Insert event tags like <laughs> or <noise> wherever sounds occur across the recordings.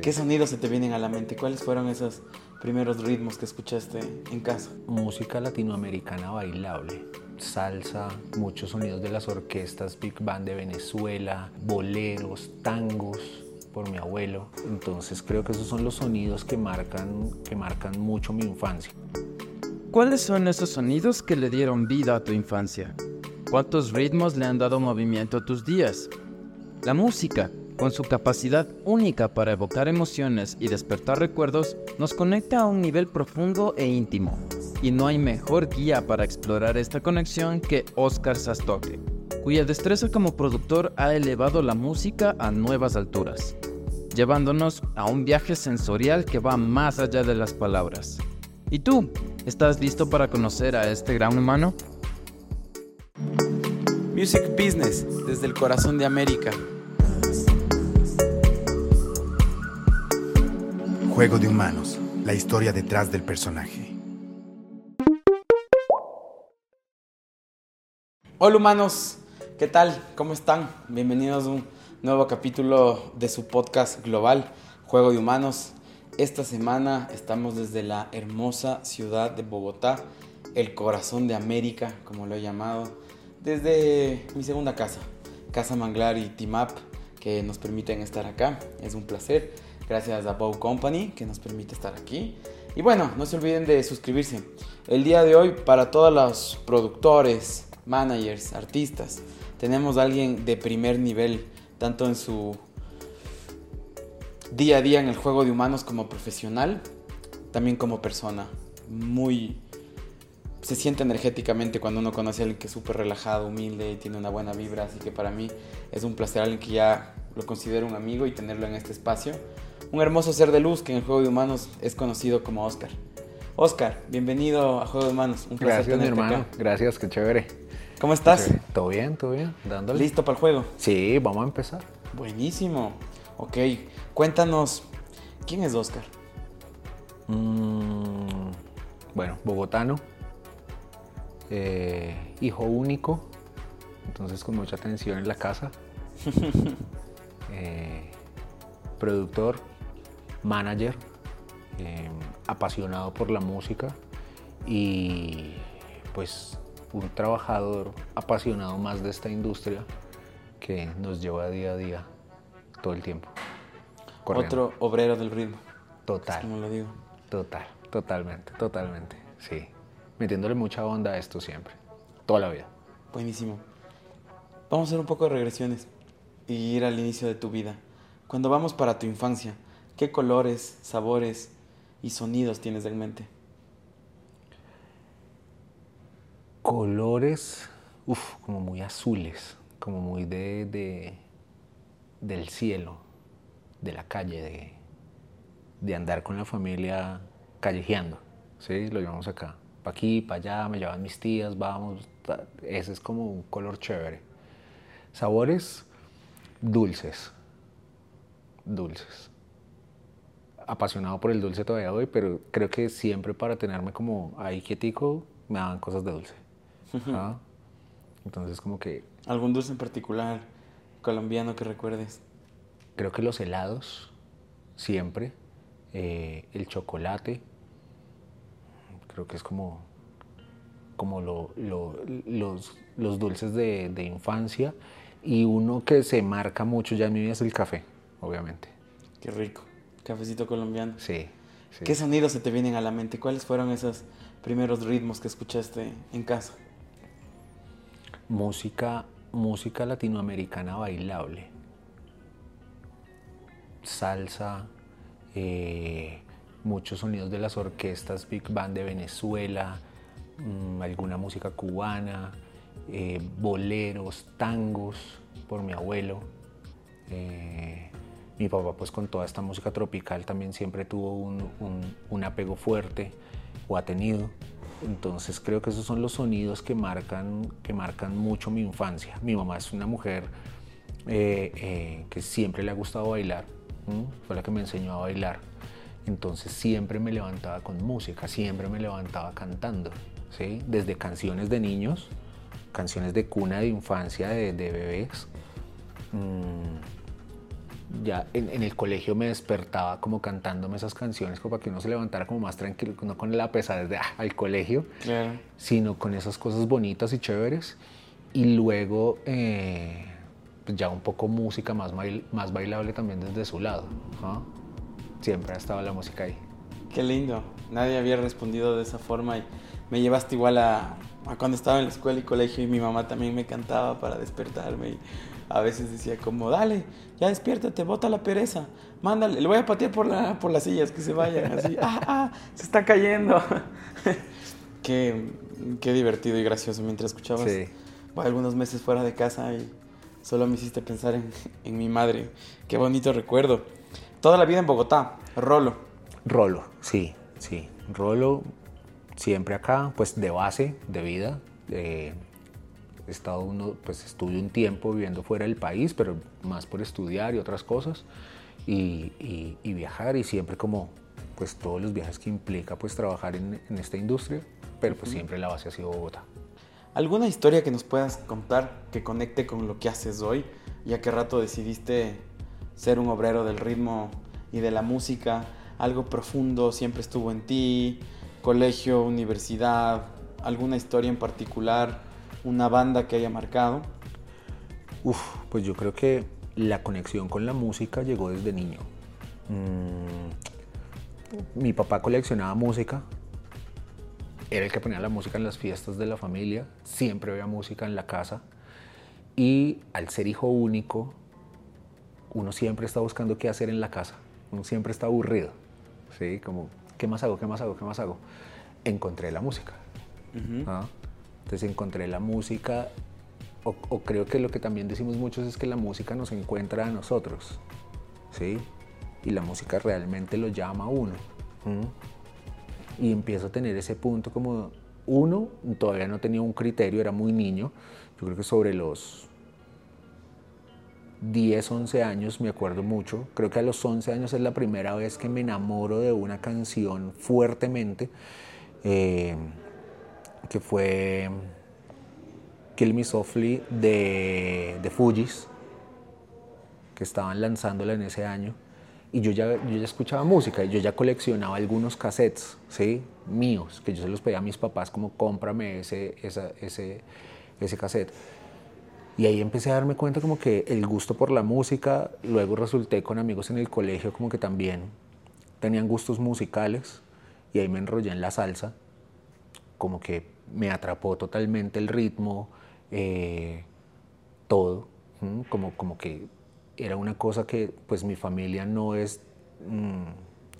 ¿Qué sonidos se te vienen a la mente? ¿Cuáles fueron esos primeros ritmos que escuchaste en casa? Música latinoamericana bailable, salsa, muchos sonidos de las orquestas Big Band de Venezuela, boleros, tangos por mi abuelo. Entonces creo que esos son los sonidos que marcan, que marcan mucho mi infancia. ¿Cuáles son esos sonidos que le dieron vida a tu infancia? ¿Cuántos ritmos le han dado movimiento a tus días? La música, con su capacidad única para evocar emociones y despertar recuerdos, nos conecta a un nivel profundo e íntimo. Y no hay mejor guía para explorar esta conexión que Oscar Sastoque, cuya destreza como productor ha elevado la música a nuevas alturas, llevándonos a un viaje sensorial que va más allá de las palabras. ¿Y tú? ¿Estás listo para conocer a este gran humano? Music Business, desde el corazón de América. Juego de Humanos, la historia detrás del personaje. Hola humanos, ¿qué tal? ¿Cómo están? Bienvenidos a un nuevo capítulo de su podcast global, Juego de Humanos. Esta semana estamos desde la hermosa ciudad de Bogotá, el corazón de América, como lo he llamado, desde mi segunda casa, Casa Manglar y Team Up, que nos permiten estar acá. Es un placer gracias a Bow Company que nos permite estar aquí. Y bueno, no se olviden de suscribirse. El día de hoy para todos los productores, managers, artistas, tenemos a alguien de primer nivel, tanto en su día a día en el juego de humanos como profesional, también como persona. Muy... Se siente energéticamente cuando uno conoce a alguien que es súper relajado, humilde y tiene una buena vibra. Así que para mí es un placer alguien que ya lo considero un amigo y tenerlo en este espacio un hermoso ser de luz que en el juego de humanos es conocido como Oscar. Oscar, bienvenido a Juego de Humanos. Un placer Gracias, mi hermano. Gracias, qué chévere. ¿Cómo estás? Todo bien, todo bien. Dándole. ¿Listo para el juego? Sí, vamos a empezar. Buenísimo. Ok, cuéntanos, ¿quién es Oscar? Mm, bueno, bogotano, eh, hijo único, entonces con mucha atención en la casa, <laughs> eh, productor, manager, eh, apasionado por la música y pues un trabajador apasionado más de esta industria que nos lleva día a día todo el tiempo. Otro obrero del ritmo. Total. Como lo digo. Total, totalmente, totalmente. Sí. Metiéndole mucha onda a esto siempre. Toda la vida. Buenísimo. Vamos a hacer un poco de regresiones y ir al inicio de tu vida. Cuando vamos para tu infancia, ¿Qué colores, sabores y sonidos tienes en mente? Colores, uff, como muy azules, como muy de, del cielo, de la calle, de, de andar con la familia callejeando, ¿sí? Lo llevamos acá, para aquí, para allá, me llevan mis tías, vamos, ese es como un color chévere. Sabores dulces, dulces apasionado por el dulce todavía hoy, pero creo que siempre para tenerme como ahí quietico me daban cosas de dulce. ¿Ah? Entonces como que... ¿Algún dulce en particular colombiano que recuerdes? Creo que los helados, siempre. Eh, el chocolate, creo que es como, como lo, los, los, dulces de, de infancia. Y uno que se marca mucho ya en mi vida es el café, obviamente. Qué rico. Cafecito colombiano. Sí, ¿Qué sonidos se te vienen a la mente? ¿Cuáles fueron esos primeros ritmos que escuchaste en casa? Música, música latinoamericana bailable. Salsa, eh, muchos sonidos de las orquestas Big Band de Venezuela, mm, alguna música cubana, eh, boleros, tangos por mi abuelo. Eh, mi papá pues con toda esta música tropical también siempre tuvo un, apego fuerte o ha tenido. Entonces creo que esos son los sonidos que marcan, que marcan mucho mi infancia. Mi mamá es una mujer eh, eh, que siempre le ha gustado bailar, fue la que me enseñó a bailar. Entonces siempre me levantaba con música, siempre me levantaba cantando, ¿sí? desde canciones de niños, canciones de cuna de infancia de, bebés. Mm, ya en, en, el colegio me despertaba como cantándome esas canciones como para que uno se levantara como más tranquilo, no con la pesadez de ah, al colegio, Claro. sino con esas cosas bonitas y chéveres. Y luego eh, pues ya un poco música más, bail- más bailable también desde su lado. ¿no? Siempre ha estado la música ahí. Qué lindo. Nadie había respondido de esa forma y me llevaste igual a, a cuando estaba en la escuela y colegio y mi mamá también me cantaba para despertarme y a veces decía como, dale, ya despiértate, bota la pereza, mándale, le voy a patear por, la, por las sillas, que se vayan, así, <laughs> ah, ah, se está cayendo. <laughs> qué, qué divertido y gracioso mientras escuchabas Sí. bueno, algunos meses fuera de casa y solo me hiciste pensar en, en mi madre. Qué bonito recuerdo. Toda la vida en Bogotá, Rolo. Rolo, sí, sí. Rolo, siempre acá, pues de base, de vida. eh, estado uno, pues estuve un tiempo viviendo fuera del país, pero más por estudiar y otras cosas. Y, y- y viajar y siempre como, pues todos los viajes que implica pues trabajar en, en esta industria, pero pues siempre la base ha sido Bogotá. ¿Alguna historia que nos puedas contar que conecte con lo que haces hoy? ¿Y a qué rato decidiste ser un obrero del ritmo y de la música? ¿Algo profundo siempre estuvo en ti? ¿Colegio, universidad? ¿Alguna historia en particular? ¿Una banda que haya marcado? Uf, pues yo creo que la conexión con la música llegó desde niño. Mm, mi papá coleccionaba música, era el que ponía la música en las fiestas de la familia, siempre había música en la casa y al ser hijo único, uno siempre está buscando qué hacer en la casa, uno siempre está aburrido, ¿sí? Como, ¿qué más hago? ¿Qué más hago? ¿Qué más hago? Encontré la música. ¿ah? Entonces encontré la música, o, o creo que lo que también decimos muchos es que la música nos encuentra a nosotros, ¿sí? Y la música realmente lo llama a uno. Y empiezo a tener ese punto como, uno, todavía no tenía un criterio, era muy niño, yo creo que sobre los 10, 11 años, me acuerdo mucho. Creo que a los 11 años es la primera vez que me enamoro de una canción fuertemente, eh, que fue Kill Me Softly de, de Fujis, que estaban lanzándola en ese año. Y yo ya, yo ya escuchaba música, y yo ya coleccionaba algunos cassettes, ¿sí? Míos, que yo se los pedía a mis papás como cómprame ese, esa- ese, ese cassette. Y ahí empecé a darme cuenta como que el gusto por la música, luego resulté con amigos en el colegio como que también tenían gustos musicales y ahí me enrollé en la salsa, como que me atrapó totalmente el ritmo, eh, todo, como, como que era una cosa que pues mi familia no es mm,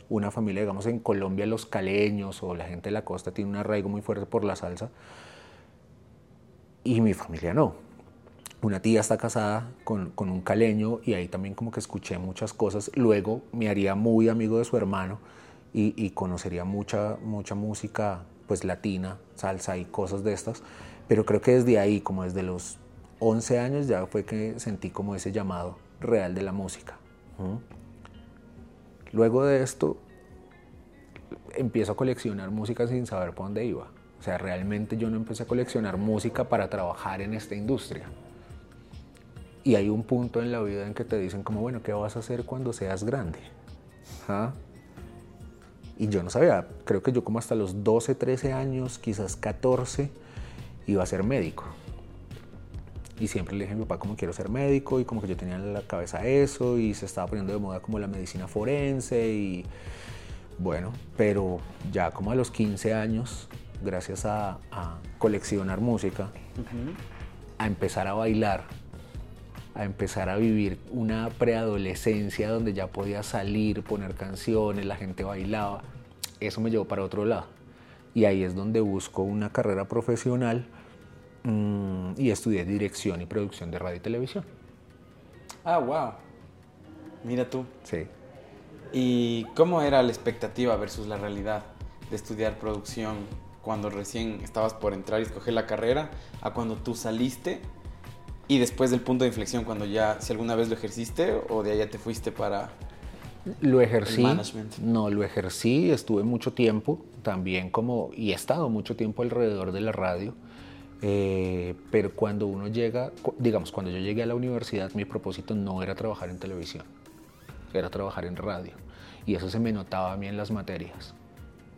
una familia, digamos en Colombia los caleños o la gente de la costa tiene un arraigo muy fuerte por la salsa. Y mi familia no. Una tía está casada con, con un caleño y ahí también como que escuché muchas cosas. Luego me haría muy amigo de su hermano y, y conocería mucha, mucha música pues latina, salsa y cosas de estas. Pero creo que desde ahí, como desde los 11 años, ya fue que sentí como ese llamado real de la música. ¿Mm? Luego de esto, empiezo a coleccionar música sin saber por dónde iba. O sea, realmente yo no empecé a coleccionar música para trabajar en esta industria. Y hay un punto en la vida en que te dicen como, bueno, ¿qué vas a hacer cuando seas grande? ¿Ah? Y yo no sabía, creo que yo como hasta los 12, 13 años, quizás 14, iba a ser médico. Y siempre le dije a mi papá como quiero ser médico y como que yo tenía en la cabeza eso y se estaba poniendo de moda como la medicina forense y bueno, pero ya como a los 15 años, gracias a, a coleccionar música, a empezar a bailar, a empezar a vivir una preadolescencia donde ya podía salir, poner canciones, la gente bailaba. Eso me llevó para otro lado. Y ahí es donde busco una carrera profesional mm, y estudié dirección y producción de radio y televisión. Ah, wow. Mira tú. Sí. ¿Y cómo era la expectativa versus la realidad de estudiar producción cuando recién estabas por entrar y escoger la carrera a cuando tú saliste y después del punto de inflexión cuando ya, si alguna vez lo ejerciste o de allá te fuiste para... Lo ejercí. No, lo ejercí, estuve mucho tiempo también como, y he estado mucho tiempo alrededor de la radio. eh, pero cuando uno llega, digamos, cuando yo llegué a la universidad, mi propósito no era trabajar en televisión. era trabajar en radio. Y eso se me notaba a mí en las materias.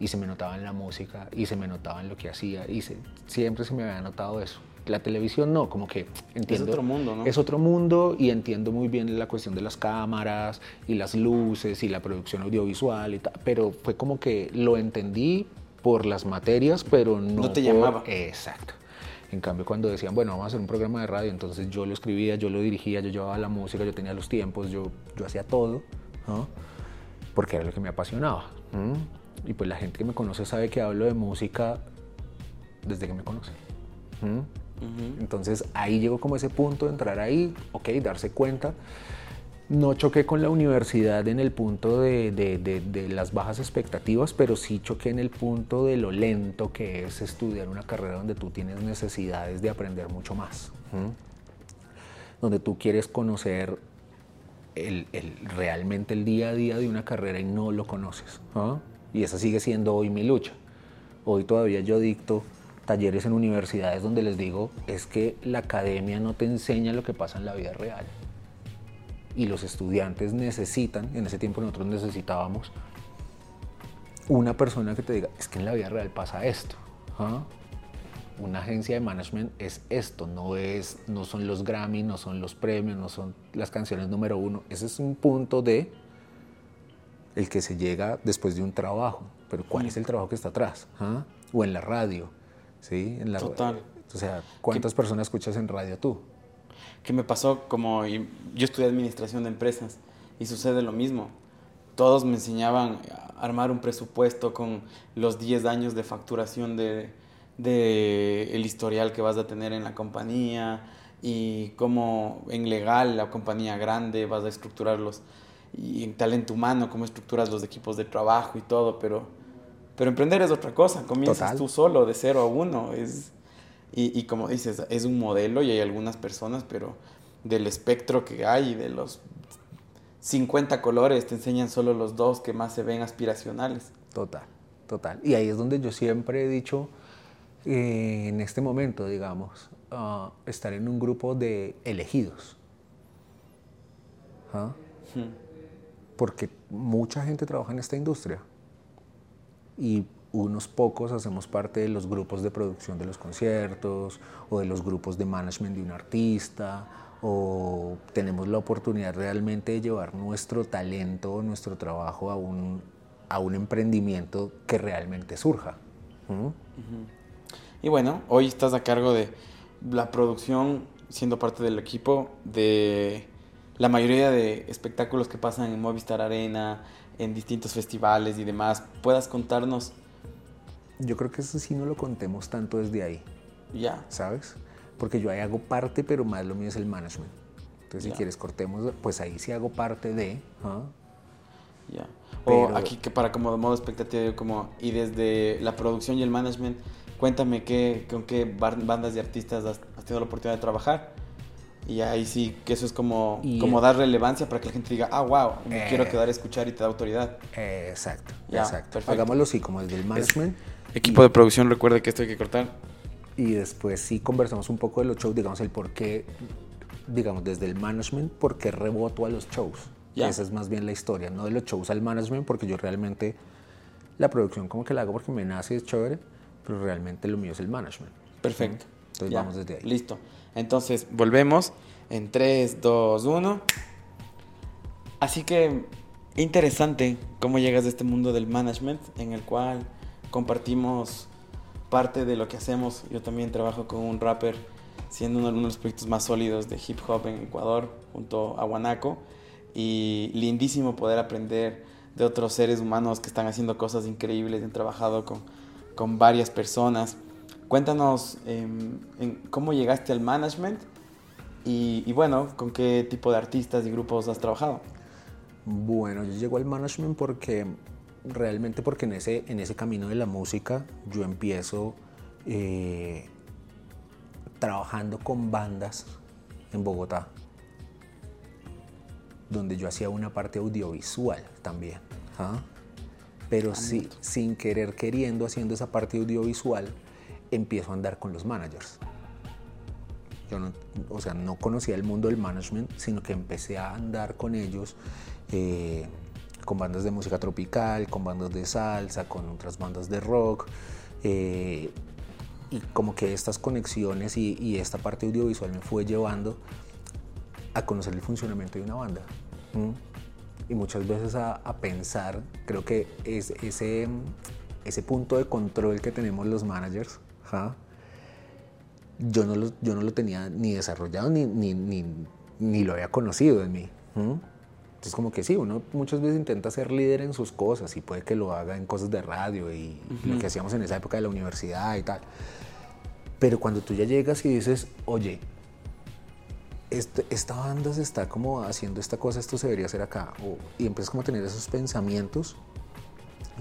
Y se me notaba en la música, y se me notaba en lo que hacía, y siempre se me había notado eso. La televisión no, como que entiendo. Es otro mundo, ¿no? Es otro mundo y entiendo muy bien la cuestión de las cámaras y las luces y la producción audiovisual y tal, pero fue como que lo entendí por las materias, pero no. No te por- llamaba. Exacto. En cambio, cuando decían, bueno, vamos a hacer un programa de radio, entonces yo lo escribía, yo lo dirigía, yo llevaba la música, yo tenía los tiempos, yo, yo hacía todo, ¿no? Porque era lo que me apasionaba. Y pues la gente que me conoce sabe que hablo de música desde que me conoce. Entonces ahí llegó como ese punto de entrar ahí, ok, darse cuenta. No choqué con la universidad en el punto de, de- de- de las bajas expectativas, pero sí choqué en el punto de lo lento que es estudiar una carrera donde tú tienes necesidades de aprender mucho más. Donde tú quieres conocer el- el- realmente el día a día de una carrera y no lo conoces. ¿ah? Y esa sigue siendo hoy mi lucha. Hoy todavía yo dicto talleres en universidades donde les digo es que la academia no te enseña lo que pasa en la vida real. Y los estudiantes necesitan, en ese tiempo nosotros necesitábamos, una persona que te diga, es que en la vida real pasa esto. ¿ah? Una agencia de management es esto, no, es, no son los Grammy, no son los premios, no son las canciones número uno. Ese es un punto de el que se llega después de un trabajo. Pero ¿cuál es el trabajo que está atrás? ¿Ah? O en la radio. ¿Sí? En la, Total. O sea, ¿cuántas personas escuchas en radio tú? que me pasó como yo estudié administración de empresas y sucede lo mismo. Todos me enseñaban a armar un presupuesto con los 10 años de facturación de, de el historial que vas a tener en la compañía y cómo en legal la compañía grande vas a estructurarlos y en talento humano cómo estructuras los equipos de trabajo y todo, pero pero emprender es otra cosa, comienzas Total. tú solo de cero a uno, es y, y como dices, es un modelo y hay algunas personas, pero del espectro que hay, de los 50 colores, te enseñan solo los dos que más se ven aspiracionales. Total, total. Y ahí es donde yo siempre he dicho, eh, en este momento, digamos, ah, estar en un grupo de elegidos. ¿Ah? Porque mucha gente trabaja en esta industria y unos pocos hacemos parte de los grupos de producción de los conciertos o de los grupos de management de un artista o tenemos la oportunidad realmente de llevar nuestro talento, nuestro trabajo a un, a un emprendimiento que realmente surja. Y bueno, hoy estás a cargo de la producción, siendo parte del equipo de la mayoría de espectáculos que pasan en Movistar Arena, en distintos festivales y demás. ¿Puedas contarnos Yo creo que eso sí no lo contemos tanto desde ahí. ya? ¿sabes? Porque yo ahí hago parte, pero más lo mío es el management. Entonces, Ya. si quieres cortemos, pues ahí sí hago parte de... ¿ah? Ya. O Pero- aquí que para como de modo expectativa, como y desde la producción y el management, cuéntame qué, con qué bandas y artistas has, has tenido la oportunidad de trabajar. Y ahí sí, que eso es como, Y como el- dar relevancia para que la gente diga, ah, wow, me Eh. quiero quedar a escuchar y te da autoridad. Eh, exacto, Ya, exacto. perfecto. Hagámoslo así, como desde el management. Equipo de producción, recuerde que esto hay que cortar. Y después sí conversamos un poco de los shows, digamos, el por qué, digamos, desde el management, por qué reboto a los shows. Ya. Esa es más bien la historia, no de los shows al management, porque yo realmente la producción como que la hago porque me nace, es chévere, pero realmente lo mío es el management. Perfecto. Entonces Ya, vamos desde ahí. Listo. Entonces, volvemos en 3, 2, 1. Así que interesante cómo llegas a este mundo del management en el cual compartimos parte de lo que hacemos. Yo también trabajo con un rapper siendo uno de los proyectos más sólidos de hip hop en Ecuador junto a Guanaco y lindísimo poder aprender de otros seres humanos que están haciendo cosas increíbles, han trabajado con, con varias personas. Cuéntanos em, en cómo llegaste al management y, y bueno, con qué tipo de artistas y grupos has trabajado. Bueno, yo llego al management porque realmente porque en ese, en ese camino de la música yo empiezo eh, trabajando con bandas en Bogotá, donde yo hacía una parte audiovisual también. ¿ah? Pero sí, sin querer queriendo, haciendo esa parte audiovisual, empiezo a andar con los managers. Yo no, o sea, no conocía el mundo del management, sino que empecé a andar con ellos eh, con bandas de música tropical, con bandas de salsa, con otras bandas de rock. Eh, y como que estas conexiones y, esta parte audiovisual me fue llevando a conocer el funcionamiento de una banda. Y muchas veces a, pensar, creo que es ese, ese punto de control que tenemos los managers, yo, no lo, yo no lo tenía ni desarrollado ni, ni, ni, ni lo había conocido en mí. Entonces como que sí, uno muchas veces intenta ser líder en sus cosas y puede que lo haga en cosas de radio y lo que hacíamos en esa época de la universidad y tal. Pero cuando tú ya llegas y dices, oye, este, esta banda se está como haciendo esta cosa, esto se debería hacer acá, y empiezas como a tener esos pensamientos,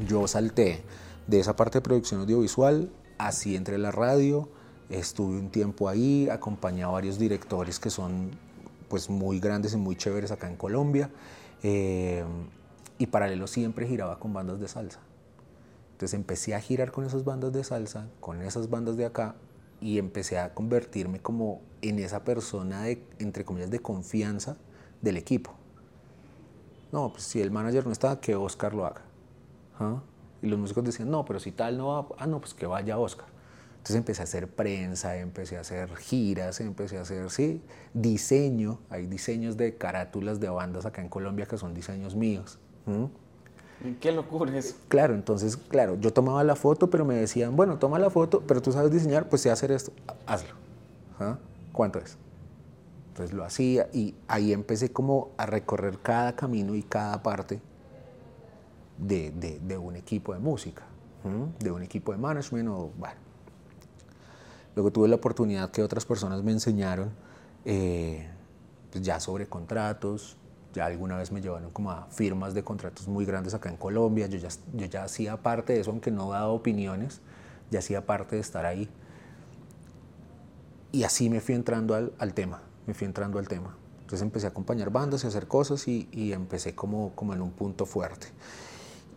yo salté de esa parte de producción audiovisual, así entre la radio, estuve un tiempo ahí, acompañé a varios directores que son pues muy grandes y muy chéveres acá en Colombia. Eh, y paralelo siempre giraba con bandas de salsa. Entonces empecé a girar con esas bandas de salsa, con esas bandas de acá, y empecé a convertirme como en esa persona de, entre comillas, de confianza del equipo. No, pues si el manager no está, que Oscar lo haga. ¿Ah? Y los músicos decían, no, pero si tal no va, ah, no, pues que vaya Oscar. Entonces empecé a hacer prensa, empecé a hacer giras, empecé a hacer, sí, diseño. Hay diseños de carátulas de bandas acá en Colombia que son diseños míos. ¿Qué locura es? Claro, entonces, claro, yo tomaba la foto, pero me decían, bueno, toma la foto, pero tú sabes diseñar, pues sé hacer esto, hazlo. ¿Ah? ¿Cuánto es? Entonces lo hacía y ahí empecé como a recorrer cada camino y cada parte de, de, un equipo de música, de un equipo de management o, bueno, Luego tuve la oportunidad que otras personas me enseñaron eh, pues ya sobre contratos, ya alguna vez me llevaron como a firmas de contratos muy grandes acá en Colombia, yo ya, yo ya hacía parte de eso, aunque no daba opiniones, ya hacía parte de estar ahí. Y así me fui entrando al, al tema, me fui entrando al tema. Entonces empecé a acompañar bandas y hacer cosas y, y, empecé como, como en un punto fuerte.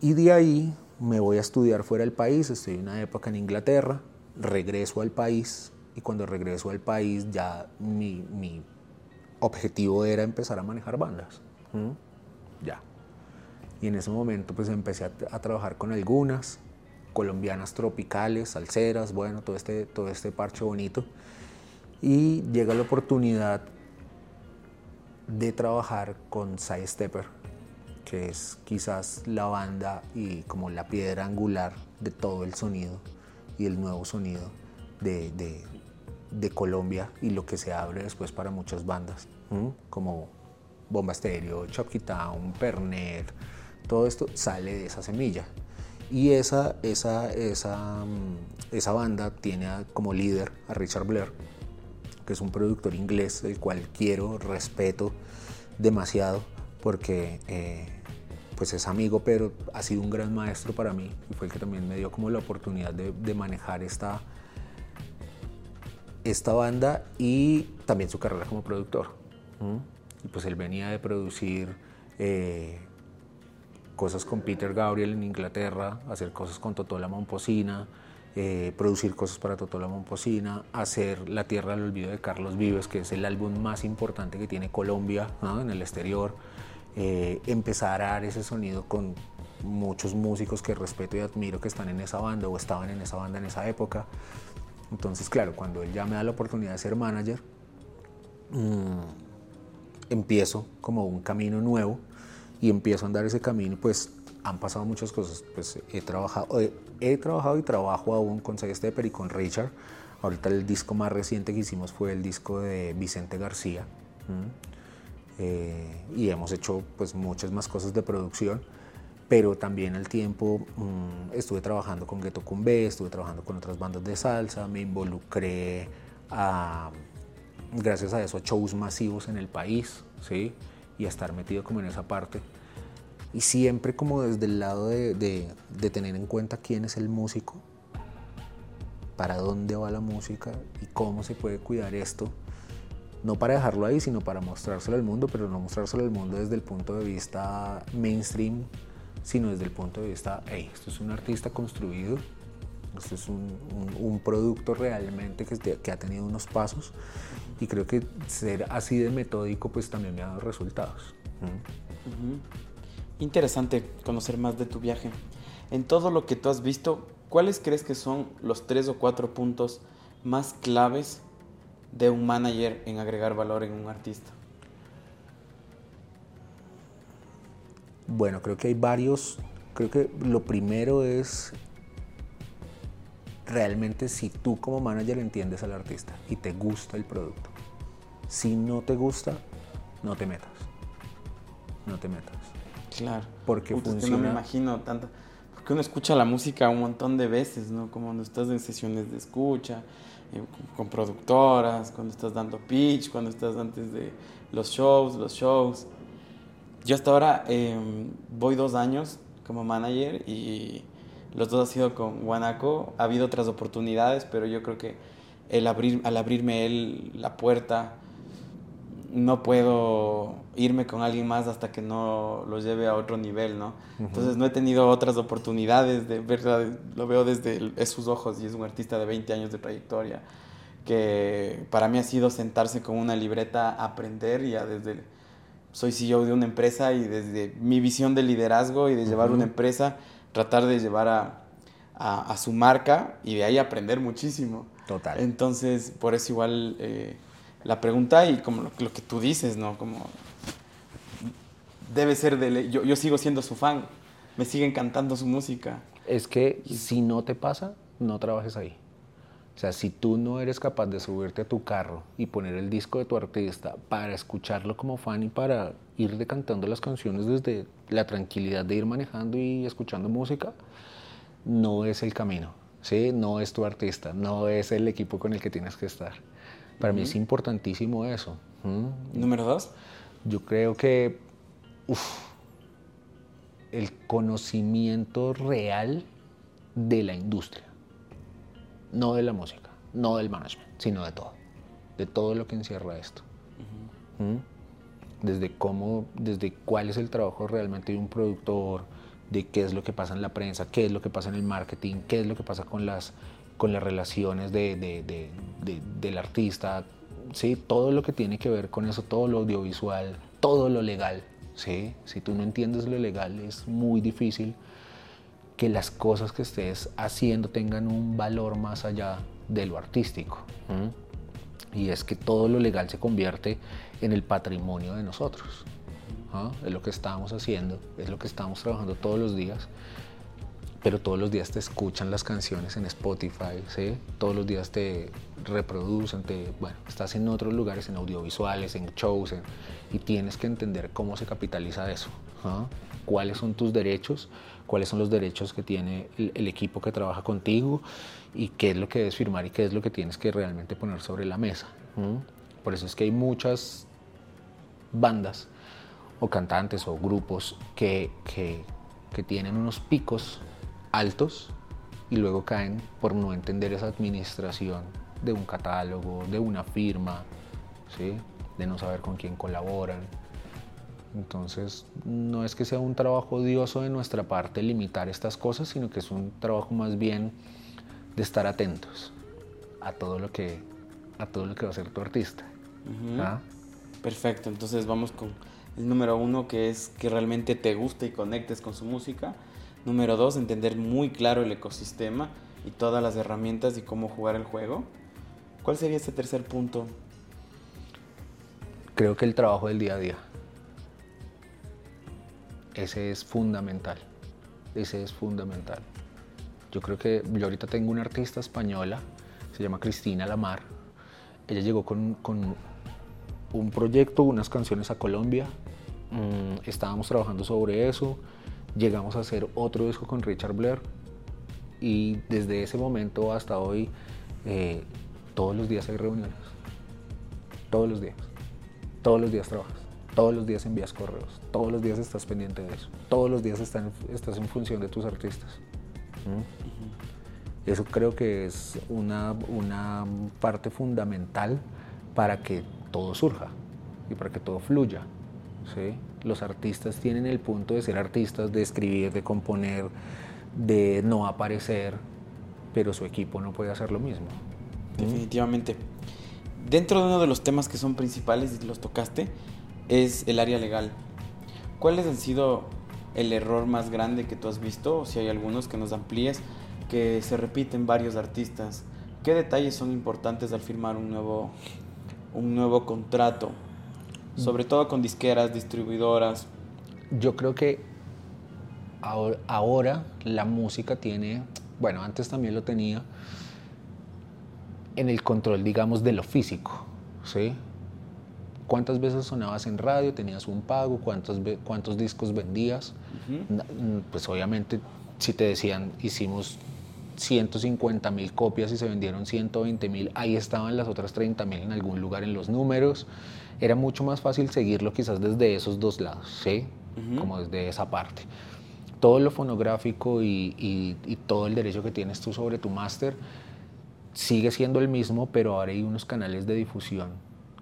Y de ahí me voy a estudiar fuera del país, estoy una época en Inglaterra, regreso al país y cuando regreso al país ya mi, mi objetivo era empezar a manejar bandas. Ya. Y en ese momento pues empecé a, a, trabajar con algunas colombianas tropicales, salseras, bueno, todo este, todo este parche bonito. Y llega la oportunidad de trabajar con Side Stepper, que es quizás la banda y como la piedra angular de todo el sonido y el nuevo sonido de, de, Colombia y lo que se abre después para muchas bandas, como Bomba Stereo, Chucky Town, Pernet, todo esto sale de esa semilla. Y esa, esa, esa, mm, esa banda tiene como líder a Richard Blair, que es un productor inglés, el cual quiero, respeto demasiado, porque eh, pues es amigo, pero ha sido un gran maestro para mí y fue el que también me dio como la oportunidad de, manejar esta, esta banda y también su carrera como productor. Y pues él venía de producir eh, cosas con Peter Gabriel en Inglaterra, hacer cosas con Totola Momposina, eh, producir cosas para Totola Momposina, hacer La Tierra del Olvido de Carlos Vives, que es el álbum más importante que tiene Colombia en el exterior. Eh, empezar a dar ese sonido con muchos músicos que respeto y admiro que están en esa banda o estaban en esa banda en esa época. Entonces, claro, cuando él ya me da la oportunidad de ser manager, mm, empiezo como un camino nuevo y empiezo a andar ese camino y pues han pasado muchas cosas. Pues he trabajado, he, trabajado y trabajo aún con Stepper y con Richard. Ahorita el disco más reciente que hicimos fue el disco de Vicente García. Eh, y hemos hecho pues muchas más cosas de producción, pero también al tiempo mm, estuve trabajando con Ghetto Cumbé, estuve trabajando con otras bandas de salsa, me involucré a, gracias a eso a shows masivos en el país, ¿sí? y a estar metido como en esa parte. Y siempre como desde el lado de, de tener en cuenta quién es el músico, para dónde va la música y cómo se puede cuidar esto no para dejarlo ahí, sino para mostrárselo al mundo, pero no mostrárselo al mundo desde el punto de vista mainstream, sino desde el punto de vista, hey, esto es un artista construido, esto es un, producto realmente que, que, ha tenido unos pasos y creo que ser así de metódico pues también me ha dado resultados. Interesante conocer más de tu viaje. En todo lo que tú has visto, ¿cuáles crees que son los tres o cuatro puntos más claves de un manager en agregar valor en un artista? Bueno, creo que hay varios. Creo que lo primero es realmente si tú como manager entiendes al artista y te gusta el producto. Si no te gusta, no te metas. No te metas. Claro. Porque Puta, es que funciona. no me imagino tanto. Porque uno escucha la música un montón de veces, ¿no? Como cuando estás en sesiones de escucha, eh, con productoras, cuando estás dando pitch, cuando estás antes de los shows, los shows. Yo hasta ahora eh, voy dos años como manager y los dos ha sido con Guanaco. Ha habido otras oportunidades, pero yo creo que el abrir, al abrirme él la puerta, no puedo irme con alguien más hasta que no lo lleve a otro nivel, ¿no? Entonces no he tenido otras oportunidades de verdad, lo veo desde el- es sus ojos y es un artista de 20 años de trayectoria que para mí ha sido sentarse con una libreta a aprender y a desde soy CEO de una empresa y desde mi visión de liderazgo y de llevar una empresa tratar de llevar a, a, a su marca y de ahí aprender muchísimo. Total. Entonces, por eso igual eh, la pregunta y como lo, que tú dices, ¿no? Como debe ser de... Yo, yo sigo siendo su fan, me sigue encantando su música. Es que si no te pasa, no trabajes ahí. O sea, si tú no eres capaz de subirte a tu carro y poner el disco de tu artista para escucharlo como fan y para ir decantando las canciones desde la tranquilidad de ir manejando y escuchando música, no es el camino, ¿sí? No es tu artista, no es el equipo con el que tienes que estar. Para mí es importantísimo eso. Número dos. Yo creo que uf, el conocimiento real de la industria, no de la música, no del management, sino de todo, de todo lo que encierra esto. ¿Mm? Desde cómo, desde cuál es el trabajo realmente de un productor, de qué es lo que pasa en la prensa, qué es lo que pasa en el marketing, qué es lo que pasa con las, con las relaciones de, de- de- de- del artista, ¿sí? todo lo que tiene que ver con eso, todo lo audiovisual, todo lo legal. ¿sí? Si tú no entiendes lo legal es muy difícil que las cosas que estés haciendo tengan un valor más allá de lo artístico. Y es que todo lo legal se convierte en el patrimonio de nosotros. ¿ah? Es lo que estamos haciendo, es lo que estamos trabajando todos los días. Pero todos los días te escuchan las canciones en Spotify, ¿sí? Todos los días te reproducen, te, bueno, estás en otros lugares, en audiovisuales, en shows, y tienes que entender cómo se capitaliza eso. ¿ah? ¿Cuáles son tus derechos? ¿Cuáles son los derechos que tiene el, equipo que trabaja contigo? ¿Y qué es lo que debes firmar y qué es lo que tienes que realmente poner sobre la mesa? Por eso es que hay muchas bandas o cantantes o grupos que- que tienen unos picos altos y luego caen por no entender esa administración de un catálogo, de una firma, ¿sí? de no saber con quién colaboran. Entonces, no es que sea un trabajo odioso de nuestra parte limitar estas cosas, sino que es un trabajo más bien de estar atentos a todo lo que, a todo lo que va a ser tu artista. ¿ah? Perfecto, entonces vamos con el número uno, que es que realmente te guste y conectes con su música. Número dos, entender muy claro el ecosistema y todas las herramientas y cómo jugar el juego. ¿Cuál sería ese tercer punto? Creo que el trabajo del día a día. Ese es fundamental. Ese es fundamental. Yo creo que yo ahorita tengo una artista española, se llama Cristina Lamar. Ella llegó con, con un proyecto, unas canciones a Colombia. Mm, estábamos trabajando sobre eso. Llegamos a hacer otro disco con Richard Blair. Y desde ese momento hasta hoy, eh, todos los días hay reuniones. Todos los días. Todos los días trabajas. Todos los días envías correos. Todos los días estás pendiente de eso. Todos los días están- estás en función de tus artistas. ¿Mm? Eso creo que es una, una parte fundamental para que todo surja y para que todo fluya. ¿sí? Los artistas tienen el punto de ser artistas, de escribir, de componer, de no aparecer, pero su equipo no puede hacer lo mismo. Definitivamente. Dentro de uno de los temas que son principales y los tocaste es el área legal. ¿cuáles han sido el error más grande que tú has visto? Si hay algunos que nos amplíes, que se repiten varios artistas. ¿Qué detalles son importantes al firmar un nuevo, un nuevo contrato? Sobre todo con disqueras, distribuidoras. Yo creo que ahora, ahora la música tiene, bueno, antes también lo tenía, en el control, digamos, de lo físico, ¿sí? ¿Cuántas veces sonabas en radio? ¿Tenías un pago? ¿Cuántos, cuántos discos vendías? Mm, Pues obviamente, si te decían, hicimos 150 mil copias y se vendieron 120 mil, ahí estaban las otras 30 mil en algún lugar en los números. Era mucho más fácil seguirlo quizás desde esos dos lados, ¿sí? Como desde esa parte. Todo lo fonográfico y, y- y todo el derecho que tienes tú sobre tu máster sigue siendo el mismo, pero ahora hay unos canales de difusión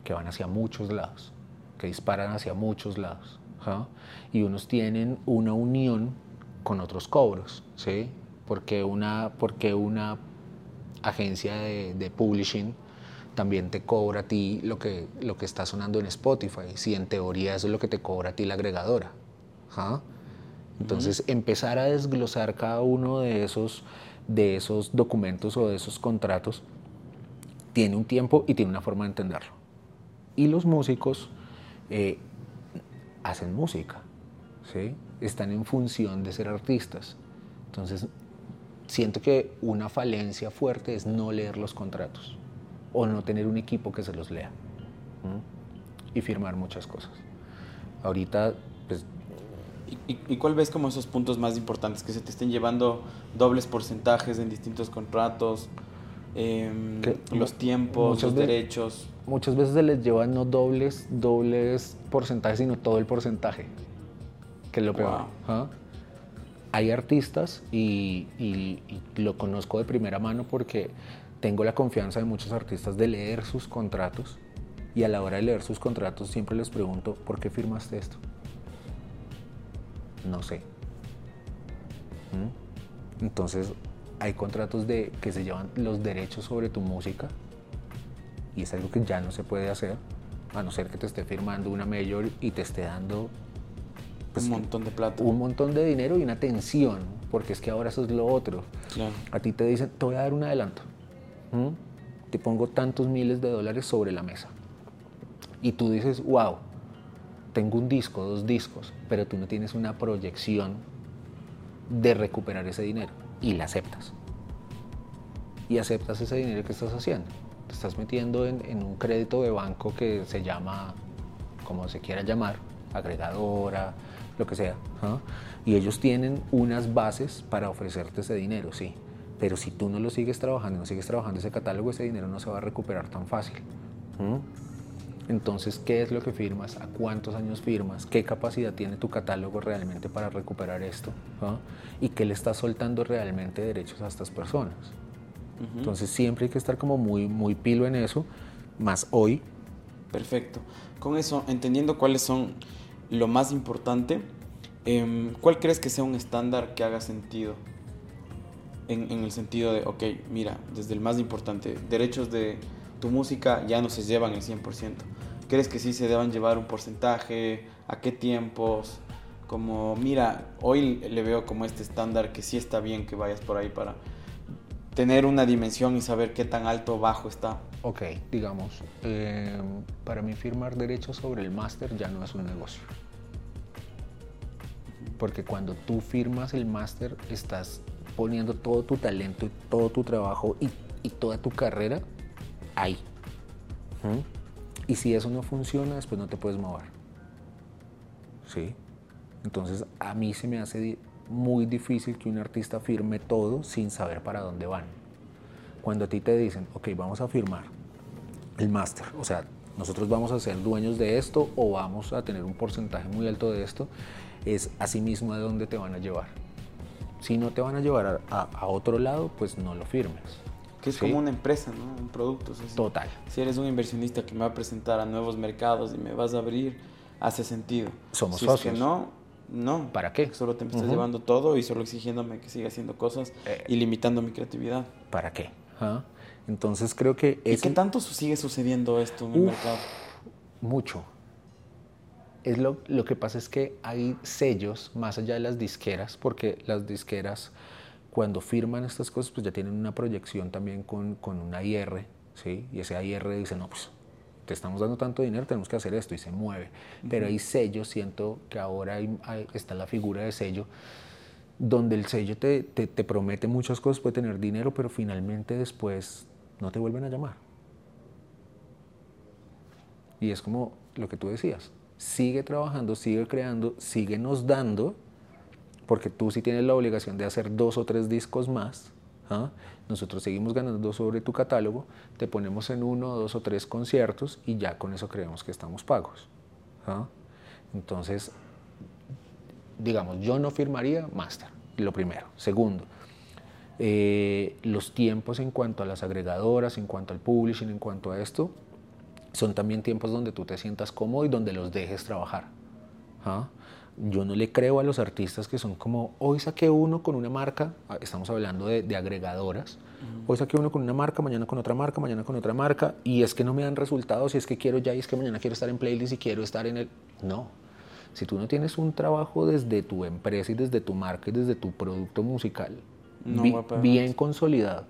que van hacia muchos lados, que disparan hacia muchos lados. ¿ja? Y unos tienen una unión con otros cobros, ¿sí? Porque una, porque una agencia de, de publishing también te cobra a ti lo que, lo que está sonando en Spotify, si en teoría eso es lo que te cobra a ti la agregadora. ¿ja? Entonces, empezar a desglosar cada uno de esos, de esos documentos o de esos contratos tiene un tiempo y tiene una forma de entenderlo. Y los músicos eh, hacen música, ¿sí? están en función de ser artistas. Entonces, siento que una falencia fuerte es no leer los contratos o no tener un equipo que se los lea ¿m? y firmar muchas cosas. Ahorita, pues ¿Y, y- cuál ves como esos puntos más importantes? Que se te estén llevando dobles porcentajes en distintos contratos, Que los tiempos, los ve- derechos. muchas veces se les llevan no dobles, dobles porcentajes, sino todo el porcentaje, que es lo peor. Wow. ¿ah? Hay artistas, y, lo conozco de primera mano porque tengo la confianza de muchos artistas de leer sus contratos, y a la hora de leer sus contratos siempre les pregunto, ¿por qué firmaste esto? No sé. ¿Mm? Entonces, hay contratos de, que se llevan los derechos sobre tu música y es algo que ya no se puede hacer, a no ser que te esté firmando una mayor y te esté dando pues, un montón de plata. un montón de dinero y una tensión, porque es que ahora eso es lo otro. Claro. A ti te dicen, te voy a dar un adelanto. ¿Mm? Te pongo tantos miles de dólares sobre la mesa. Y tú dices, wow, tengo un disco, dos discos, pero tú no tienes una proyección de recuperar ese dinero y la aceptas. Y aceptas ese dinero que estás haciendo. Te estás metiendo en, en un crédito de banco que se llama, como se quiera llamar, agregadora, lo que sea. ¿ah? Y ellos tienen unas bases para ofrecerte ese dinero, sí. Pero si tú no lo sigues trabajando, no sigues trabajando ese catálogo, ese dinero no se va a recuperar tan fácil. ¿Mm? Entonces, ¿qué es lo que firmas? ¿A cuántos años firmas? ¿Qué capacidad tiene tu catálogo realmente para recuperar esto? ¿Ah? ¿Y qué le estás soltando realmente derechos a estas personas? Entonces, siempre hay que estar como muy, muy pilo en eso, más hoy. Perfecto. Con eso, entendiendo cuáles son lo más importante, em, ¿cuál crees que sea un estándar que haga sentido? En, en el sentido de, ok, mira, desde el más importante, derechos de tu música ya no se llevan el 100%. ¿Crees que sí se deban llevar un porcentaje? ¿A qué tiempos? Como, mira, hoy le veo como este estándar que sí está bien que vayas por ahí para tener una dimensión y saber qué tan alto o bajo está. Ok, digamos, eh, para mí firmar derechos sobre el máster ya no es un negocio. Porque cuando tú firmas el máster estás poniendo todo tu talento y todo tu trabajo y, toda tu carrera ahí. Y si eso no funciona, después no te puedes mover. ¿Sí? Entonces a mí se me hace muy difícil que un artista firme todo sin saber para dónde van. Cuando a ti te dicen, ok, vamos a firmar el máster, o sea, nosotros vamos a ser dueños de esto o vamos a tener un porcentaje muy alto de esto, es asimismo a dónde te van a llevar. Si no te van a llevar a, a- otro lado, pues no lo firmes. Que es ¿sí? como una empresa, ¿no? Un producto. o sea, Total. Si eres un inversionista que me va a presentar a nuevos mercados y me vas a abrir, hace sentido. Somos si es socios. que no, no. ¿Para qué? Solo te estás llevando todo y solo exigiéndome que siga haciendo cosas Eh. y limitando mi creatividad. ¿Para qué? ¿Ah? Entonces creo que ¿Y es qué tanto sigue sucediendo esto en el Uf. mercado? mucho. Es lo, lo que pasa es que hay sellos más allá de las disqueras, porque las disqueras cuando firman estas cosas pues ya tienen una proyección también con, con una IR, ¿sí? Y ese IR dice, no, pues te estamos dando tanto dinero, tenemos que hacer esto y se mueve. Pero hay sellos, siento que ahora está la figura de sello, donde el sello te, te, te, promete muchas cosas, puede tener dinero, pero finalmente después no te vuelven a llamar. Y es como lo que tú decías, sigue trabajando, sigue creando, sigue nos dando, porque tú sí tienes la obligación de hacer dos o tres discos más, ¿ah? nosotros seguimos ganando sobre tu catálogo, te ponemos en uno, dos o tres conciertos y ya con eso creemos que estamos pagos. ¿ah? Entonces, digamos, yo no firmaría máster, lo primero. Segundo, eh, los tiempos en cuanto a las agregadoras, en cuanto al publishing, en cuanto a esto, son también tiempos donde tú te sientas cómodo y donde los dejes trabajar. ¿ah? Yo no le creo a los artistas que son como, hoy saqué uno con una marca, ah, estamos hablando de, agregadoras, hoy saqué uno con una marca, mañana con otra marca, mañana con otra marca, y es que no me dan resultados, y es que quiero ya, y es que mañana quiero estar en playlist y quiero estar en el... No, si tú no tienes un trabajo desde tu empresa y desde tu marca y desde tu producto musical bien consolidado,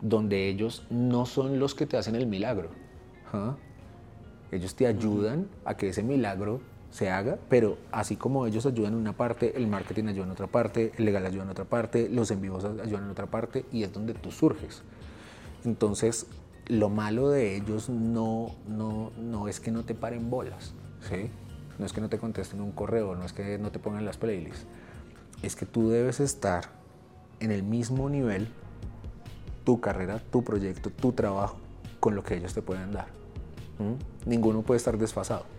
donde ellos no son los que te hacen el milagro, ¿ah? ellos te ayudan a que ese milagro se haga, pero así como ellos ayudan en una parte, el marketing ayuda en otra parte, el legal ayuda en otra parte, los en vivos ayudan en otra parte y es donde tú surges. Entonces, lo malo de ellos no, no, no es que no te paren bolas, ¿sí? no es que no te contesten un correo, no es que no te pongan las playlists, es que tú debes estar en el mismo nivel, tu carrera, tu proyecto, tu trabajo, con lo que ellos te pueden dar. Ninguno puede estar desfasado.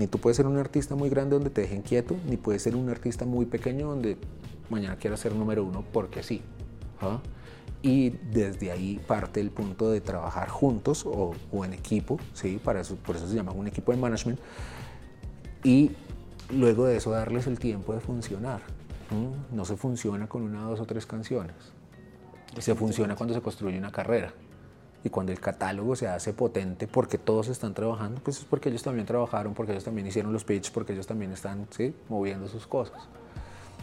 Ni tú puedes ser un artista muy grande donde te dejen quieto, ni puedes ser un artista muy pequeño donde mañana quieras ser número uno porque sí. ¿ah? Y desde ahí parte el punto de trabajar juntos o, en equipo, ¿sí? Para eso, por eso se llama un equipo de management. Y luego de eso darles el tiempo de funcionar. No se funciona con una, dos o tres canciones. Se funciona cuando se construye una carrera y cuando el catálogo se hace potente porque todos están trabajando, pues es porque ellos también trabajaron, porque ellos también hicieron los pitches, porque ellos también están ¿sí? moviendo sus cosas.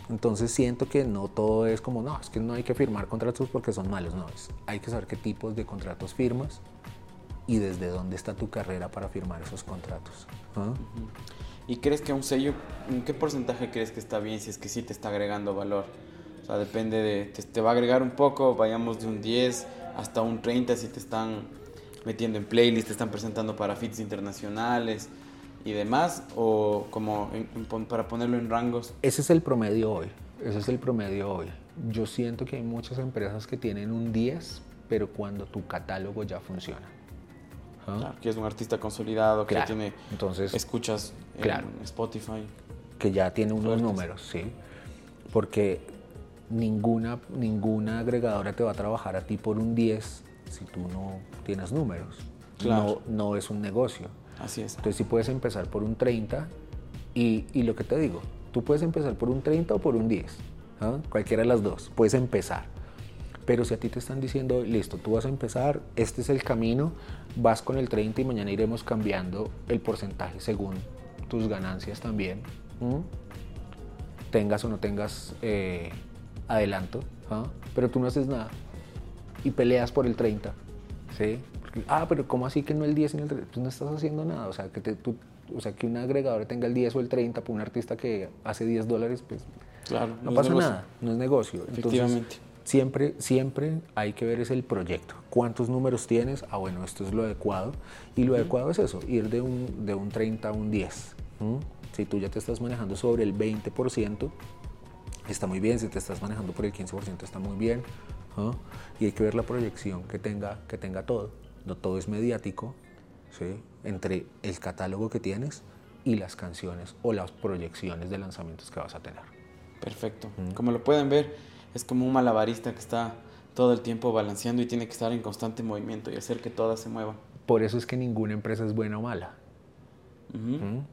Entonces siento que no todo es como, no, es que no hay que firmar contratos porque son malos, no, es, hay que saber qué tipos de contratos firmas y desde dónde está tu carrera para firmar esos contratos. ¿Y crees que un sello, en qué porcentaje crees que está bien si es que sí te está agregando valor? O sea, depende de, te, te va a agregar un poco, vayamos de un 10 hasta un 30 si te están metiendo en playlist, te están presentando para fits internacionales y demás, o como para ponerlo en rangos. Ese es el promedio hoy, ese es el promedio hoy. Yo siento que hay muchas empresas que tienen un 10, pero cuando tu catálogo ya funciona. ¿Ah? que es un artista consolidado, que ya tiene Entonces, escuchas en Spotify. Que ya tiene unos números, sí. Porque ninguna, ninguna agregadora te va a trabajar a ti por un 10 si tú no tienes números. No, no es un negocio. Así es. Entonces, si puedes empezar por un 30 y, y, lo que te digo, tú puedes empezar por un 30 o por un 10, ¿ah? cualquiera de las dos, puedes empezar. Pero si a ti te están diciendo, listo, tú vas a empezar, este es el camino, vas con el 30 y mañana iremos cambiando el porcentaje según tus ganancias también, tengas o no tengas eh, adelanto, ¿ah? pero tú no haces nada y peleas por el 30, ¿sí? ah, pero ¿cómo así que no el 10 ni el 30? Pues no estás haciendo nada, o sea, que, tú, o sea, que un agregador tenga el 10 o el 30 por un artista que hace 10 dólares, pues claro, no, pasa nada, no es negocio. Efectivamente. siempre, siempre hay que ver es el proyecto. ¿Cuántos números tienes? Ah, bueno, esto es lo adecuado. Y lo adecuado es eso, ir de un, de un 30 a un 10. Si tú ya te estás manejando sobre el 20%, está muy bien, si te estás manejando por el 15% está muy bien, y hay que ver la proyección que tenga, que tenga todo, no todo es mediático, ¿sí? entre el catálogo que tienes y las canciones o las proyecciones de lanzamientos que vas a tener. Perfecto. Como lo pueden ver, es como un malabarista que está todo el tiempo balanceando y tiene que estar en constante movimiento y hacer que todas se muevan. Por eso es que ninguna empresa es buena o mala.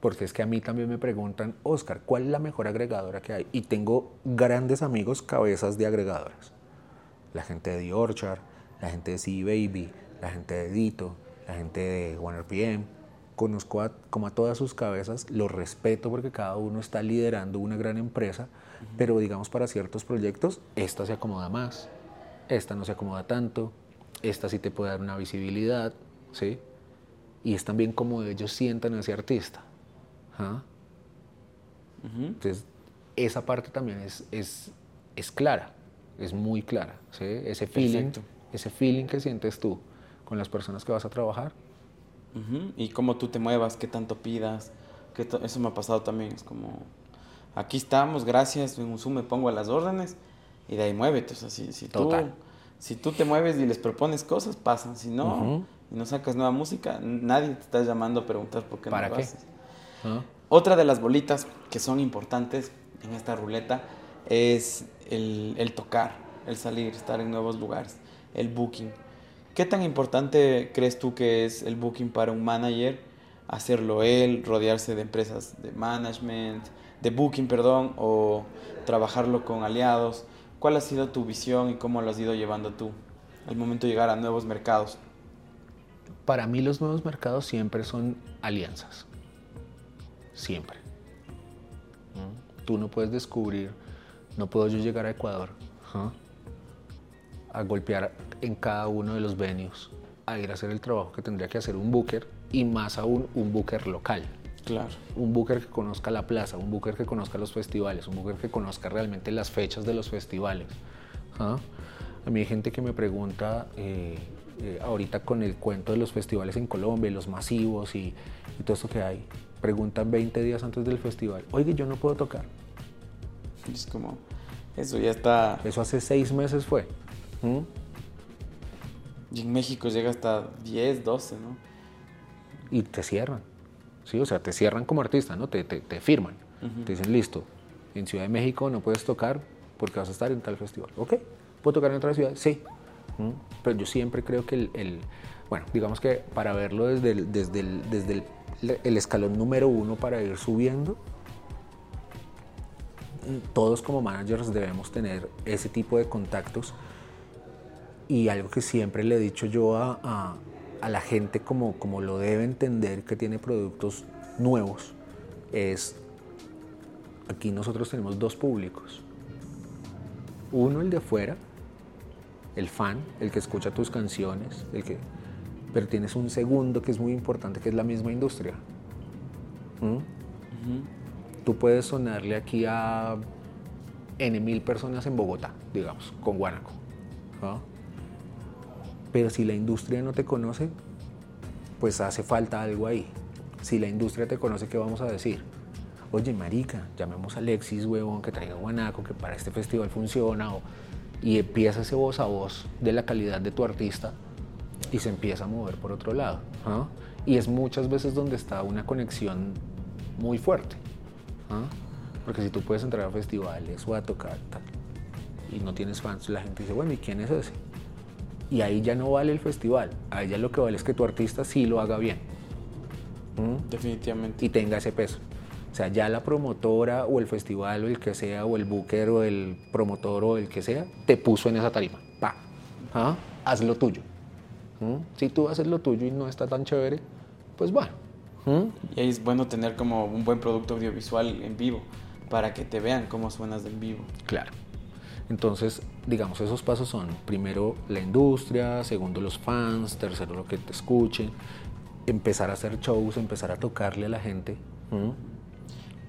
Porque es que a mí también me preguntan, Oscar, ¿cuál es la mejor agregadora que hay? Y tengo grandes amigos cabezas de agregadoras. La gente de The Orchard, la gente de CD Baby, la gente de Dito, la gente de OneRPM, conozco a, como a todas sus cabezas, los respeto porque cada uno está liderando una gran empresa, pero digamos para ciertos proyectos, esta se acomoda más, esta no se acomoda tanto, esta sí te puede dar una visibilidad, ¿sí? Y es también como ellos sientan a ese artista. ¿ah? Entonces, esa parte también es, es, es clara, es muy clara, ¿sí? Ese feeling, ese feeling que sientes tú con las personas que vas a trabajar. Y cómo tú te muevas, qué tanto pidas, que eso me ha pasado también, es como, aquí estamos, gracias, en un Zoom me pongo a las órdenes y de ahí muévete, o sea, si, si tú si tú te mueves y les propones cosas, pasan. Si no, y no sacas nueva música, nadie te está llamando a preguntar por qué ¿Para no qué? haces. Otra de las bolitas que son importantes en esta ruleta es el, el, tocar, el salir, estar en nuevos lugares, el booking. ¿Qué tan importante crees tú que es el booking para un manager? Hacerlo él, rodearse de empresas de management, de booking, perdón, o trabajarlo con aliados. ¿Cuál ha sido tu visión y cómo lo has ido llevando tú al momento de llegar a nuevos mercados? Para mí los nuevos mercados siempre son alianzas. Siempre. Tú no puedes descubrir, no puedo yo llegar a Ecuador ¿ah? a golpear en cada uno de los venues, a ir a hacer el trabajo que tendría que hacer un booker y más aún un booker local. Claro. Un booker que conozca la plaza, un booker que conozca los festivales, un booker que conozca realmente las fechas de los festivales. ¿ah? A mí hay gente que me pregunta, eh, eh, ahorita con el cuento de los festivales en Colombia, los masivos y, y, todo esto que hay, preguntan 20 días antes del festival, oye, yo no puedo tocar. Es como, eso ya está... Eso hace seis meses fue. ¿Mm? Y en México llega hasta 10, 12, ¿no? Y te cierran. ¿sí? O sea, te cierran como artista, ¿no? Te, te, te firman. Uh -huh. Te dicen, listo, en Ciudad de México no puedes tocar porque vas a estar en tal festival. ¿Ok? ¿Puedo tocar en otra ciudad? Sí. ¿Mm? Pero yo siempre creo que el, bueno, digamos que para verlo desde el, desde el, desde el escalón número uno para ir subiendo, todos como managers debemos tener ese tipo de contactos y algo que siempre le he dicho yo a, a, a la gente como, como lo debe entender que tiene productos nuevos es aquí nosotros tenemos dos públicos uno el de afuera el fan el que escucha tus canciones el que pero tienes un segundo que es muy importante que es la misma industria ¿Mm? Uh -huh. tú puedes sonarle aquí a n mil personas en Bogotá digamos con Guanaco ¿no? Pero si la industria no te conoce, pues hace falta algo ahí. Si la industria te conoce, ¿qué vamos a decir? Oye, marica, llamemos a Alexis, huevón, que traiga guanaco, que para este festival funciona. O, y empieza ese voz a voz de la calidad de tu artista y se empieza a mover por otro lado. ¿ah? Y es muchas veces donde está una conexión muy fuerte. ¿ah? Porque si tú puedes entrar a festivales o a tocar tal, y no tienes fans, la gente dice, bueno, ¿y quién es ese? y ahí ya no vale el festival, ahí ya lo que vale es que tu artista sí lo haga bien. ¿Mm? Definitivamente. Y tenga ese peso. O sea, ya la promotora o el festival o el que sea, o el booker o el promotor o el que sea, te puso en esa tarima. Pa. ¿Ah? Haz lo tuyo. ¿Mm? Si tú haces lo tuyo y no está tan chévere, pues bueno. ¿Mm? Y ahí es bueno tener como un buen producto audiovisual en vivo para que te vean cómo suenas en vivo. Claro. Entonces, digamos, esos pasos son primero la industria, segundo los fans, tercero lo que te escuchen, empezar a hacer shows, empezar a tocarle a la gente. ¿Mm?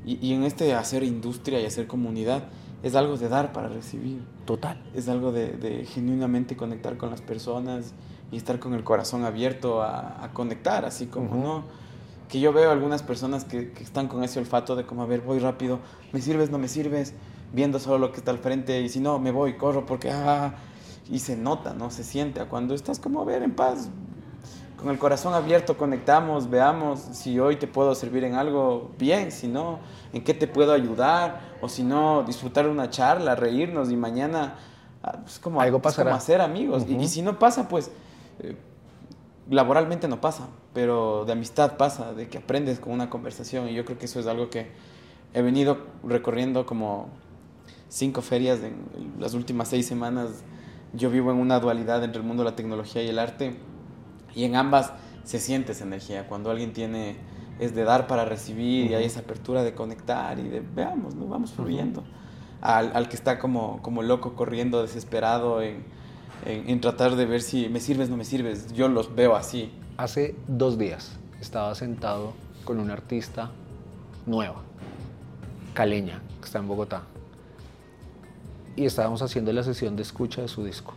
Y, y, en este hacer industria y hacer comunidad es algo de dar para recibir. Total. Es algo de, de genuinamente conectar con las personas y estar con el corazón abierto a, a conectar, así como, uh -huh. ¿no? Que yo veo algunas personas que, que están con ese olfato de como, a ver, voy rápido, me sirves, no me sirves viendo solo lo que está al frente y si no, me voy, corro porque, ah, y se nota, ¿no? Se siente. Cuando estás como, a ver, en paz, con el corazón abierto, conectamos, veamos si hoy te puedo servir en algo, bien, si no, en qué te puedo ayudar, o si no, disfrutar una charla, reírnos y mañana, es como, algo pasará. Es como hacer amigos. Uh -huh. y, y, si no pasa, pues, eh, laboralmente no pasa, pero de amistad pasa, de que aprendes con una conversación, y yo creo que eso es algo que he venido recorriendo como cinco ferias en las últimas seis semanas. Yo vivo en una dualidad entre el mundo de la tecnología y el arte y en ambas se siente esa energía. Cuando alguien tiene, es de dar para recibir y hay esa apertura de conectar y de, veamos, ¿no? vamos fluyendo. al, al, que está como, como loco, corriendo, desesperado en, en, en tratar de ver si me sirves, no me sirves. Yo los veo así. Hace dos días estaba sentado con una artista nueva, caleña, que está en Bogotá. Y estábamos haciendo la sesión de escucha de su disco.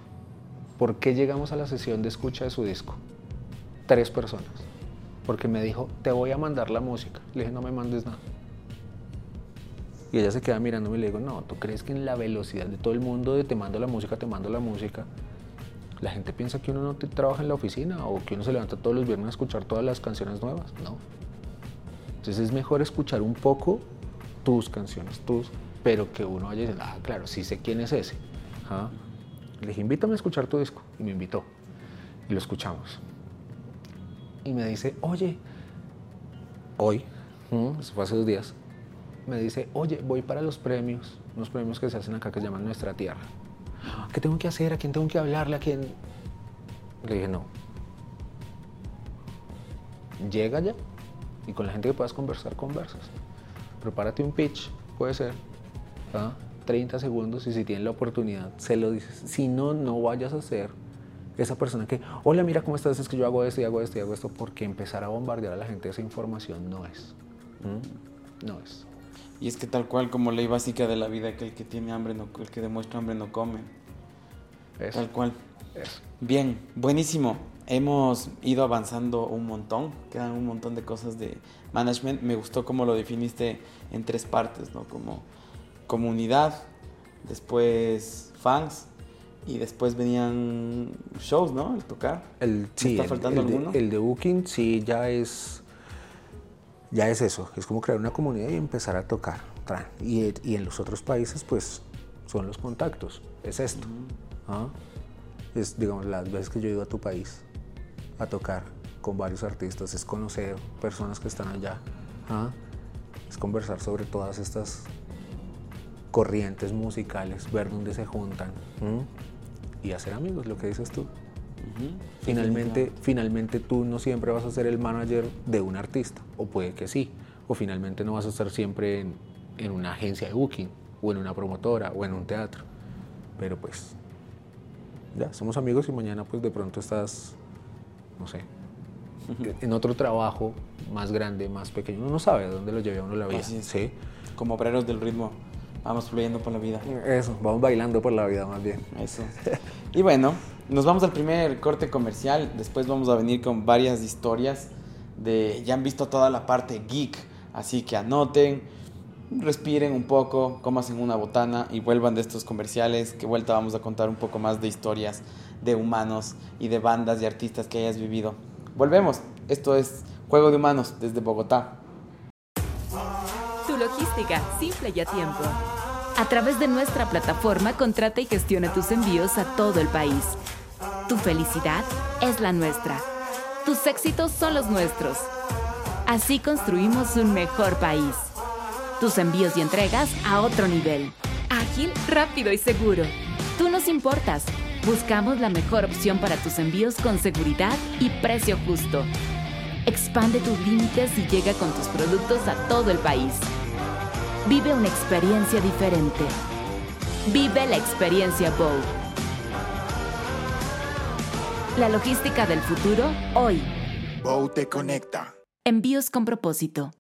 ¿Por qué llegamos a la sesión de escucha de su disco? Tres personas. Porque me dijo, te voy a mandar la música. Le dije, no me mandes nada. Y ella se queda mirándome le digo, no, ¿tú crees que en la velocidad de todo el mundo de te mando la música, te mando la música, la gente piensa que uno no te trabaja en la oficina o que uno se levanta todos los viernes a escuchar todas las canciones nuevas? No. Entonces es mejor escuchar un poco tus canciones, tus, pero que uno vaya diciendo, ah, claro, sí sé quién es ese. ¿Ah? Le dije, invítame a escuchar tu disco. Y me invitó. Y lo escuchamos. Y me dice, oye, hoy, eso fue hace dos días, me dice, oye, voy para los premios, unos premios que se hacen acá que se llaman Nuestra Tierra. ¿Qué tengo que hacer? ¿A quién tengo que hablarle? ¿A quién? Le dije, no. Llega ya y con la gente que puedas conversar, conversas. Prepárate un pitch, puede ser. ¿ah? 30 segundos y si tienes la oportunidad, se lo dices. Si no, no vayas a ser esa persona que, hola, mira cómo estás, es que yo hago esto y hago esto y hago esto, porque empezar a bombardear a la gente esa información no es. ¿Mm? No es. Y es que tal cual como ley básica de la vida, que el que tiene hambre, no, el que demuestra hambre no come. Eso. Tal cual. Eso. Bien, buenísimo. Hemos ido avanzando un montón, quedan un montón de cosas de management. Me gustó cómo lo definiste en tres partes, ¿no? Como comunidad, después fans y después venían shows, ¿no? El tocar. El, ¿Me sí, está el- faltando el, de- alguno? el de Booking sí ya es ya es eso, es como crear una comunidad y empezar a tocar. Y, y en los otros países pues son los contactos, es esto. ¿ah? Es digamos las veces que yo he ido a tu país a tocar con varios artistas, es conocer personas que están allá, ¿ah? es conversar sobre todas estas corrientes musicales, ver dónde se juntan ¿m? Y hacer amigos, lo que dices tú. Finalmente, finalmente tú no siempre vas a ser el manager de un artista, o puede que sí, o finalmente no vas a estar siempre en, en una agencia de booking, o en una promotora, o en un teatro. Pero pues, ya, somos amigos y mañana pues de pronto estás, no sé, en otro trabajo más grande, más pequeño. Uno no sabe a dónde lo lleve a uno la vida. Sí. Como obreros del ritmo, vamos fluyendo por la vida. Eso, vamos bailando por la vida más bien. Eso. Y bueno, nos vamos al primer corte comercial. Después vamos a venir con varias historias de. Ya han visto toda la parte geek. Así que anoten, respiren un poco, comasen una botana y vuelvan de estos comerciales. Que vuelta vamos a contar un poco más de historias de humanos y de bandas y artistas que hayas vivido. Volvemos. Esto es Juego de Humanos desde Bogotá. Logística, simple y a tiempo. A través de nuestra plataforma, contrata y gestiona tus envíos a todo el país. Tu felicidad es la nuestra. Tus éxitos son los nuestros. Así construimos un mejor país. Tus envíos y entregas a otro nivel. Ágil, rápido y seguro. Tú nos importas. Buscamos la mejor opción para tus envíos con seguridad y precio justo. Expande tus límites y llega con tus productos a todo el país. Vive una experiencia diferente. Vive la experiencia Bow. La logística del futuro hoy. Bow te conecta. Envíos con propósito.